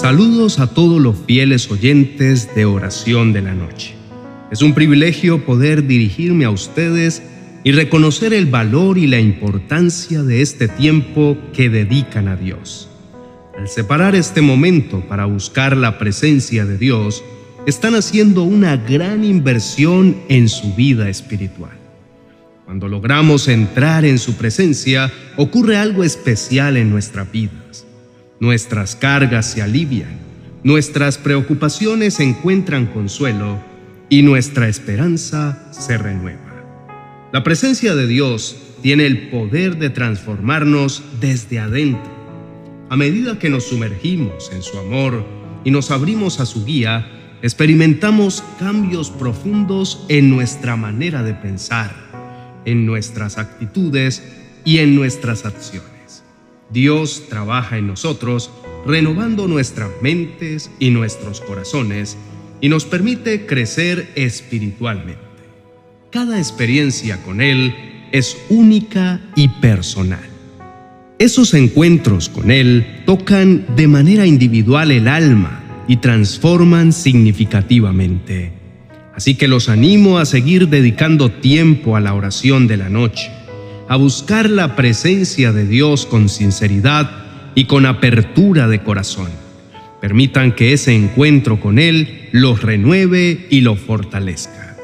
Saludos a todos los fieles oyentes de oración de la noche. Es un privilegio poder dirigirme a ustedes y reconocer el valor y la importancia de este tiempo que dedican a Dios. Al separar este momento para buscar la presencia de Dios, están haciendo una gran inversión en su vida espiritual. Cuando logramos entrar en su presencia, ocurre algo especial en nuestras vidas Nuestras cargas se alivian, nuestras preocupaciones encuentran consuelo y nuestra esperanza se renueva. La presencia de Dios tiene el poder de transformarnos desde adentro. A medida que nos sumergimos en su amor y nos abrimos a su guía, experimentamos cambios profundos en nuestra manera de pensar, en nuestras actitudes y en nuestras acciones. Dios trabaja en nosotros, renovando nuestras mentes y nuestros corazones, y nos permite crecer espiritualmente. Cada experiencia con Él es única y personal. Esos encuentros con Él tocan de manera individual el alma y transforman significativamente. Así que los animo a seguir dedicando tiempo a la oración de la noche a buscar la presencia de Dios con sinceridad y con apertura de corazón. Permitan que ese encuentro con Él los renueve y los fortalezca.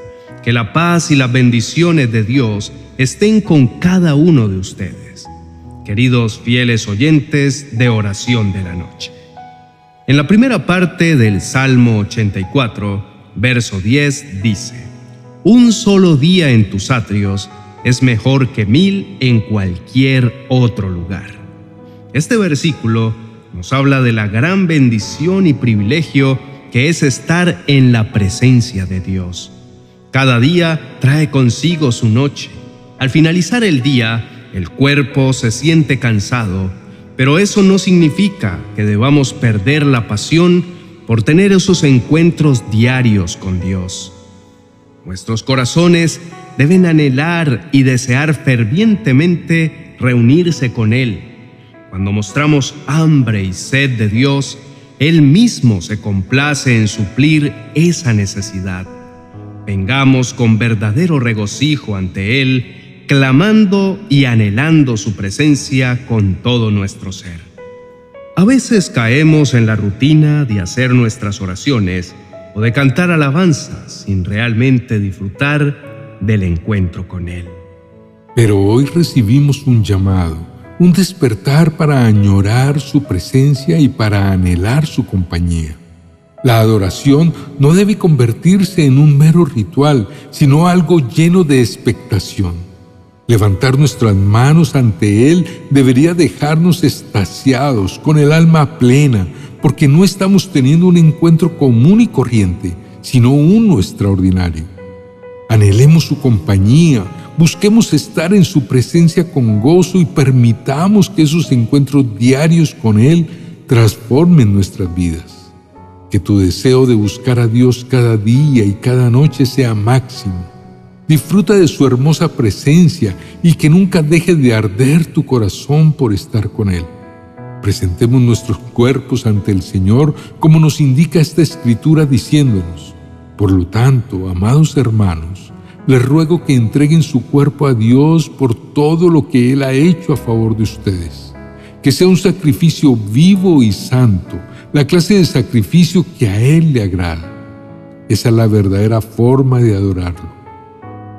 Que la paz y las bendiciones de Dios estén con cada uno de ustedes. Queridos fieles oyentes de oración de la noche. En la primera parte del Salmo 84, verso 10 dice, Un solo día en tus atrios es mejor que mil en cualquier otro lugar. Este versículo nos habla de la gran bendición y privilegio que es estar en la presencia de Dios. Cada día trae consigo su noche. Al finalizar el día, el cuerpo se siente cansado, pero eso no significa que debamos perder la pasión por tener esos encuentros diarios con Dios. Nuestros corazones deben anhelar y desear fervientemente reunirse con Él. Cuando mostramos hambre y sed de Dios, Él mismo se complace en suplir esa necesidad. Vengamos con verdadero regocijo ante Él, clamando y anhelando su presencia con todo nuestro ser. A veces caemos en la rutina de hacer nuestras oraciones o de cantar alabanzas sin realmente disfrutar del encuentro con Él. Pero hoy recibimos un llamado, un despertar para añorar su presencia y para anhelar su compañía. La adoración no debe convertirse en un mero ritual, sino algo lleno de expectación. Levantar nuestras manos ante Él debería dejarnos estasiados, con el alma plena, porque no estamos teniendo un encuentro común y corriente, sino uno extraordinario. Anhelemos su compañía, busquemos estar en su presencia con gozo y permitamos que esos encuentros diarios con Él transformen nuestras vidas. Que tu deseo de buscar a Dios cada día y cada noche sea máximo. Disfruta de su hermosa presencia y que nunca deje de arder tu corazón por estar con Él. Presentemos nuestros cuerpos ante el Señor como nos indica esta escritura diciéndonos, por lo tanto, amados hermanos, les ruego que entreguen su cuerpo a Dios por todo lo que Él ha hecho a favor de ustedes. Que sea un sacrificio vivo y santo, la clase de sacrificio que a Él le agrada. Esa es la verdadera forma de adorarlo.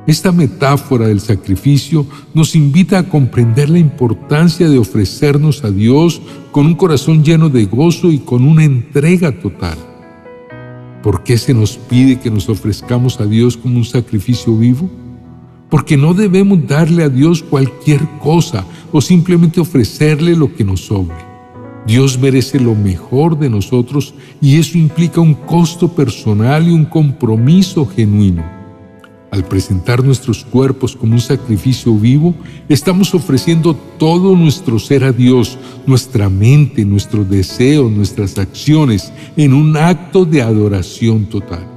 Esta metáfora del sacrificio nos invita a comprender la importancia de ofrecernos a Dios con un corazón lleno de gozo y con una entrega total. ¿Por qué se nos pide que nos ofrezcamos a Dios como un sacrificio vivo? Porque no debemos darle a Dios cualquier cosa o simplemente ofrecerle lo que nos sobre. Dios merece lo mejor de nosotros y eso implica un costo personal y un compromiso genuino. Al presentar nuestros cuerpos como un sacrificio vivo, estamos ofreciendo todo nuestro ser a Dios, nuestra mente, nuestros deseos, nuestras acciones, en un acto de adoración total.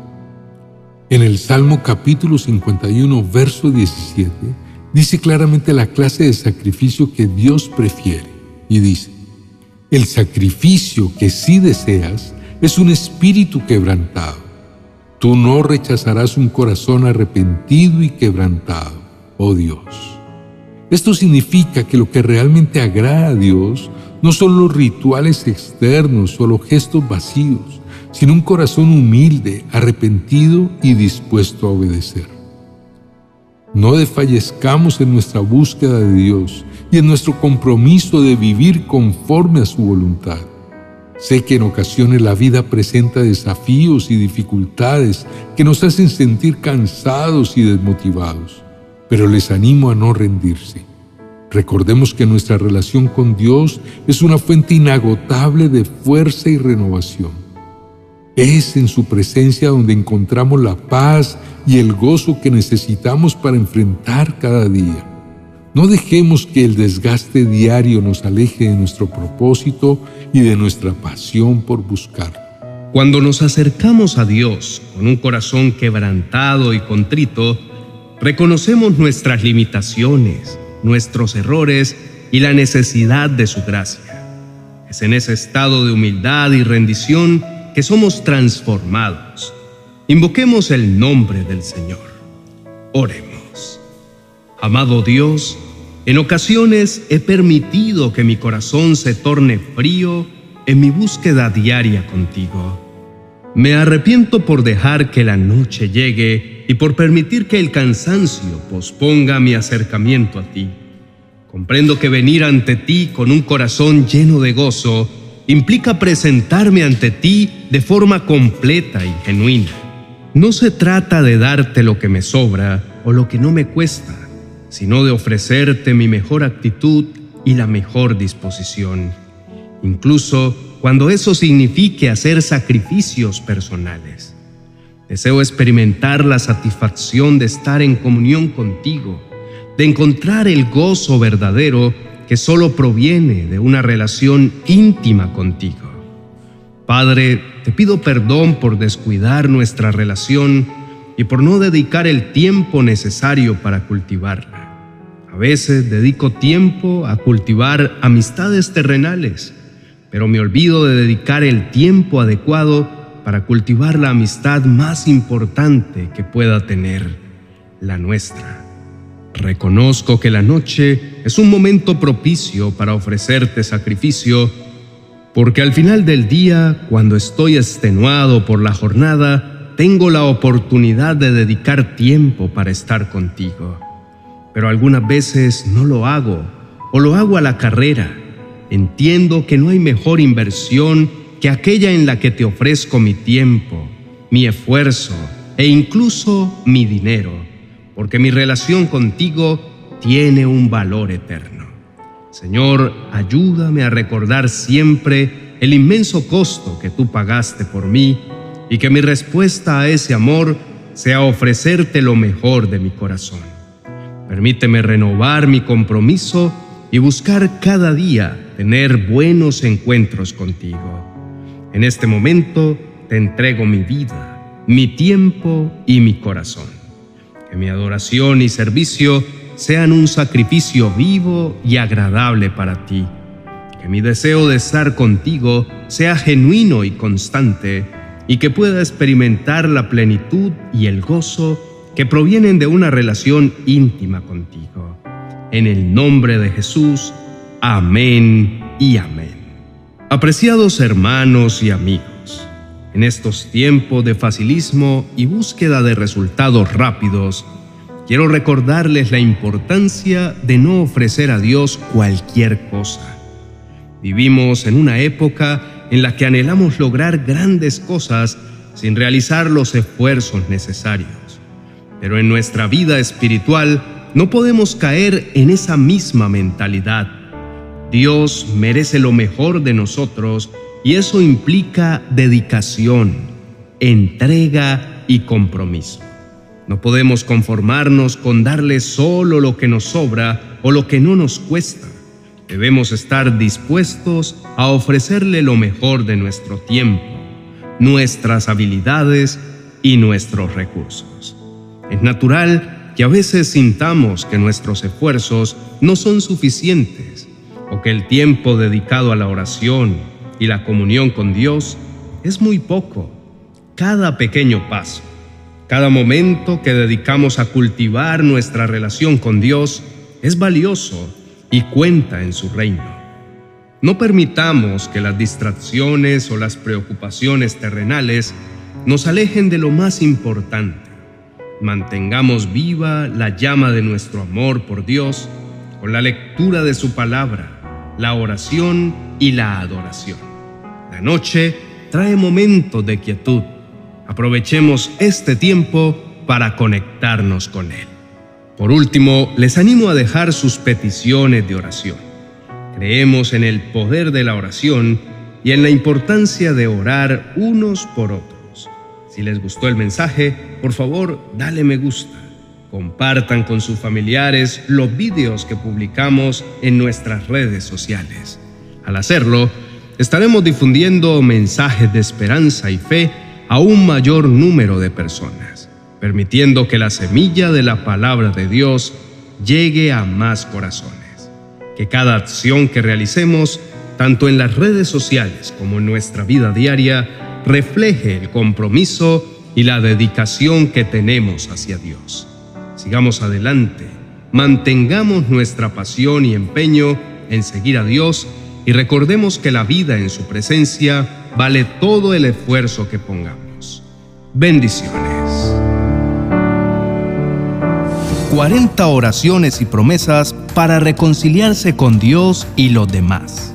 En el Salmo capítulo 51, verso 17, dice claramente la clase de sacrificio que Dios prefiere y dice, El sacrificio que sí deseas es un espíritu quebrantado. Tú no rechazarás un corazón arrepentido y quebrantado, oh Dios. Esto significa que lo que realmente agrada a Dios no son los rituales externos o los gestos vacíos, sino un corazón humilde, arrepentido y dispuesto a obedecer. No desfallezcamos en nuestra búsqueda de Dios y en nuestro compromiso de vivir conforme a su voluntad. Sé que en ocasiones la vida presenta desafíos y dificultades que nos hacen sentir cansados y desmotivados, pero les animo a no rendirse. Recordemos que nuestra relación con Dios es una fuente inagotable de fuerza y renovación. Es en su presencia donde encontramos la paz y el gozo que necesitamos para enfrentar cada día. No dejemos que el desgaste diario nos aleje de nuestro propósito y de nuestra pasión por buscarlo. Cuando nos acercamos a Dios con un corazón quebrantado y contrito, reconocemos nuestras limitaciones, nuestros errores y la necesidad de su gracia. Es en ese estado de humildad y rendición que somos transformados. Invoquemos el nombre del Señor. Oremos. Amado Dios, en ocasiones he permitido que mi corazón se torne frío en mi búsqueda diaria contigo. Me arrepiento por dejar que la noche llegue y por permitir que el cansancio posponga mi acercamiento a ti. Comprendo que venir ante ti con un corazón lleno de gozo implica presentarme ante ti de forma completa y genuina. No se trata de darte lo que me sobra o lo que no me cuesta sino de ofrecerte mi mejor actitud y la mejor disposición, incluso cuando eso signifique hacer sacrificios personales. Deseo experimentar la satisfacción de estar en comunión contigo, de encontrar el gozo verdadero que solo proviene de una relación íntima contigo. Padre, te pido perdón por descuidar nuestra relación y por no dedicar el tiempo necesario para cultivarla. A veces dedico tiempo a cultivar amistades terrenales, pero me olvido de dedicar el tiempo adecuado para cultivar la amistad más importante que pueda tener, la nuestra. Reconozco que la noche es un momento propicio para ofrecerte sacrificio, porque al final del día, cuando estoy extenuado por la jornada, tengo la oportunidad de dedicar tiempo para estar contigo pero algunas veces no lo hago o lo hago a la carrera. Entiendo que no hay mejor inversión que aquella en la que te ofrezco mi tiempo, mi esfuerzo e incluso mi dinero, porque mi relación contigo tiene un valor eterno. Señor, ayúdame a recordar siempre el inmenso costo que tú pagaste por mí y que mi respuesta a ese amor sea ofrecerte lo mejor de mi corazón. Permíteme renovar mi compromiso y buscar cada día tener buenos encuentros contigo. En este momento te entrego mi vida, mi tiempo y mi corazón. Que mi adoración y servicio sean un sacrificio vivo y agradable para ti. Que mi deseo de estar contigo sea genuino y constante y que pueda experimentar la plenitud y el gozo que provienen de una relación íntima contigo. En el nombre de Jesús, amén y amén. Apreciados hermanos y amigos, en estos tiempos de facilismo y búsqueda de resultados rápidos, quiero recordarles la importancia de no ofrecer a Dios cualquier cosa. Vivimos en una época en la que anhelamos lograr grandes cosas sin realizar los esfuerzos necesarios. Pero en nuestra vida espiritual no podemos caer en esa misma mentalidad. Dios merece lo mejor de nosotros y eso implica dedicación, entrega y compromiso. No podemos conformarnos con darle solo lo que nos sobra o lo que no nos cuesta. Debemos estar dispuestos a ofrecerle lo mejor de nuestro tiempo, nuestras habilidades y nuestros recursos. Es natural que a veces sintamos que nuestros esfuerzos no son suficientes o que el tiempo dedicado a la oración y la comunión con Dios es muy poco. Cada pequeño paso, cada momento que dedicamos a cultivar nuestra relación con Dios es valioso y cuenta en su reino. No permitamos que las distracciones o las preocupaciones terrenales nos alejen de lo más importante. Mantengamos viva la llama de nuestro amor por Dios con la lectura de su palabra, la oración y la adoración. La noche trae momentos de quietud. Aprovechemos este tiempo para conectarnos con Él. Por último, les animo a dejar sus peticiones de oración. Creemos en el poder de la oración y en la importancia de orar unos por otros. Si les gustó el mensaje, por favor, dale me gusta. Compartan con sus familiares los vídeos que publicamos en nuestras redes sociales. Al hacerlo, estaremos difundiendo mensajes de esperanza y fe a un mayor número de personas, permitiendo que la semilla de la palabra de Dios llegue a más corazones que cada acción que realicemos, tanto en las redes sociales como en nuestra vida diaria, refleje el compromiso y la dedicación que tenemos hacia Dios. Sigamos adelante, mantengamos nuestra pasión y empeño en seguir a Dios y recordemos que la vida en su presencia vale todo el esfuerzo que pongamos. Bendiciones. 40 oraciones y promesas para reconciliarse con Dios y los demás.